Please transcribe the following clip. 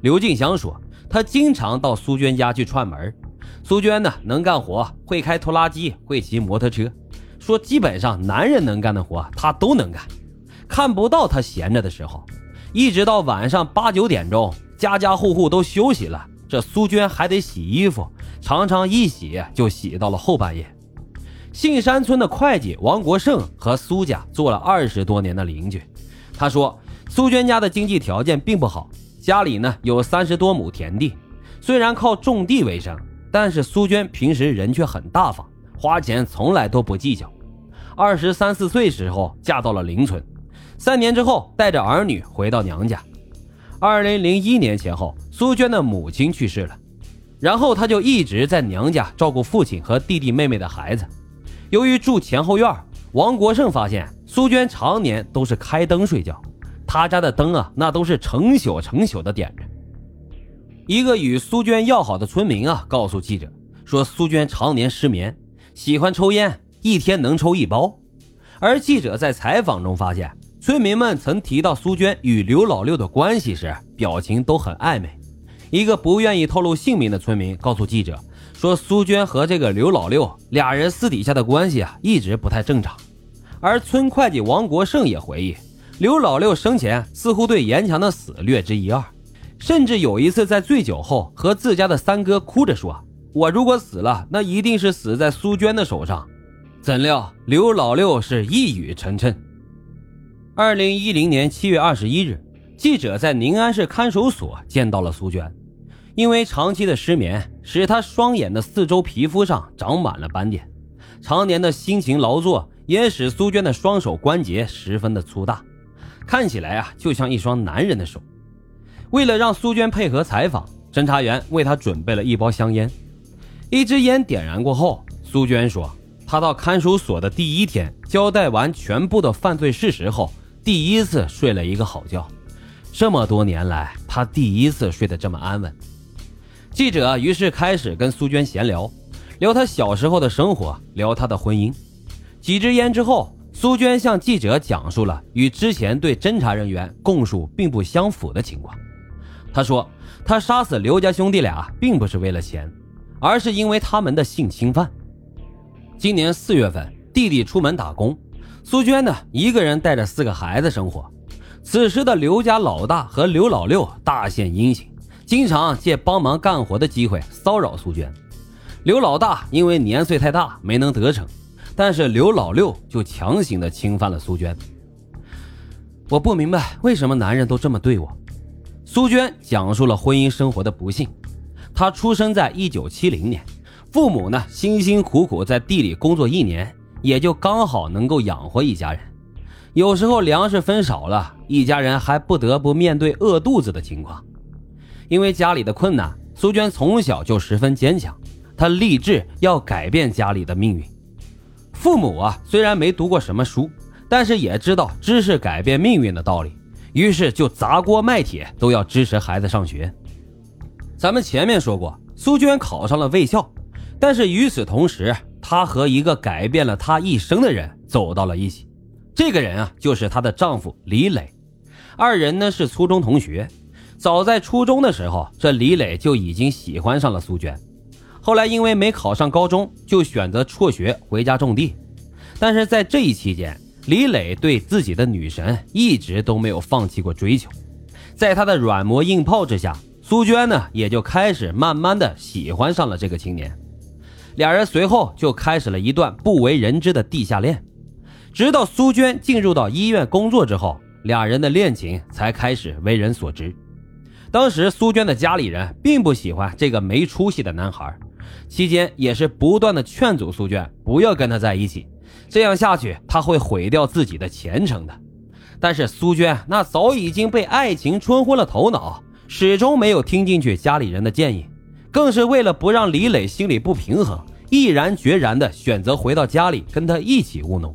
刘静香说，她经常到苏娟家去串门。苏娟呢，能干活，会开拖拉机，会骑摩托车，说基本上男人能干的活她都能干，看不到她闲着的时候。一直到晚上八九点钟，家家户户都休息了，这苏娟还得洗衣服，常常一洗就洗到了后半夜。杏山村的会计王国胜和苏家做了二十多年的邻居，他说苏娟家的经济条件并不好，家里呢有三十多亩田地，虽然靠种地为生，但是苏娟平时人却很大方，花钱从来都不计较。二十三四岁时候嫁到了邻村。三年之后，带着儿女回到娘家。二零零一年前后，苏娟的母亲去世了，然后她就一直在娘家照顾父亲和弟弟妹妹的孩子。由于住前后院，王国胜发现苏娟常年都是开灯睡觉，他家的灯啊，那都是成宿成宿的点着。一个与苏娟要好的村民啊，告诉记者说，苏娟常年失眠，喜欢抽烟，一天能抽一包。而记者在采访中发现。村民们曾提到苏娟与刘老六的关系时，表情都很暧昧。一个不愿意透露姓名的村民告诉记者说：“苏娟和这个刘老六俩人私底下的关系啊，一直不太正常。”而村会计王国胜也回忆，刘老六生前似乎对严强的死略知一二，甚至有一次在醉酒后和自家的三哥哭着说：“我如果死了，那一定是死在苏娟的手上。”怎料刘老六是一语成谶。二零一零年七月二十一日，记者在宁安市看守所见到了苏娟。因为长期的失眠，使她双眼的四周皮肤上长满了斑点。常年的辛勤劳作也使苏娟的双手关节十分的粗大，看起来啊就像一双男人的手。为了让苏娟配合采访，侦查员为她准备了一包香烟。一支烟点燃过后，苏娟说：“她到看守所的第一天，交代完全部的犯罪事实后。”第一次睡了一个好觉，这么多年来，他第一次睡得这么安稳。记者于是开始跟苏娟闲聊，聊她小时候的生活，聊她的婚姻。几支烟之后，苏娟向记者讲述了与之前对侦查人员供述并不相符的情况。她说，她杀死刘家兄弟俩并不是为了钱，而是因为他们的性侵犯。今年四月份，弟弟出门打工。苏娟呢，一个人带着四个孩子生活。此时的刘家老大和刘老六大献殷勤，经常借帮忙干活的机会骚扰苏娟。刘老大因为年岁太大没能得逞，但是刘老六就强行的侵犯了苏娟。我不明白为什么男人都这么对我。苏娟讲述了婚姻生活的不幸。她出生在一九七零年，父母呢辛辛苦苦在地里工作一年。也就刚好能够养活一家人，有时候粮食分少了，一家人还不得不面对饿肚子的情况。因为家里的困难，苏娟从小就十分坚强，她立志要改变家里的命运。父母啊，虽然没读过什么书，但是也知道知识改变命运的道理，于是就砸锅卖铁都要支持孩子上学。咱们前面说过，苏娟考上了卫校，但是与此同时。她和一个改变了她一生的人走到了一起，这个人啊，就是她的丈夫李磊。二人呢是初中同学，早在初中的时候，这李磊就已经喜欢上了苏娟。后来因为没考上高中，就选择辍学回家种地。但是在这一期间，李磊对自己的女神一直都没有放弃过追求。在他的软磨硬泡之下，苏娟呢也就开始慢慢的喜欢上了这个青年。俩人随后就开始了一段不为人知的地下恋，直到苏娟进入到医院工作之后，俩人的恋情才开始为人所知。当时苏娟的家里人并不喜欢这个没出息的男孩，期间也是不断的劝阻苏娟不要跟他在一起，这样下去他会毁掉自己的前程的。但是苏娟那早已经被爱情冲昏了头脑，始终没有听进去家里人的建议。更是为了不让李磊心里不平衡，毅然决然的选择回到家里跟他一起务农。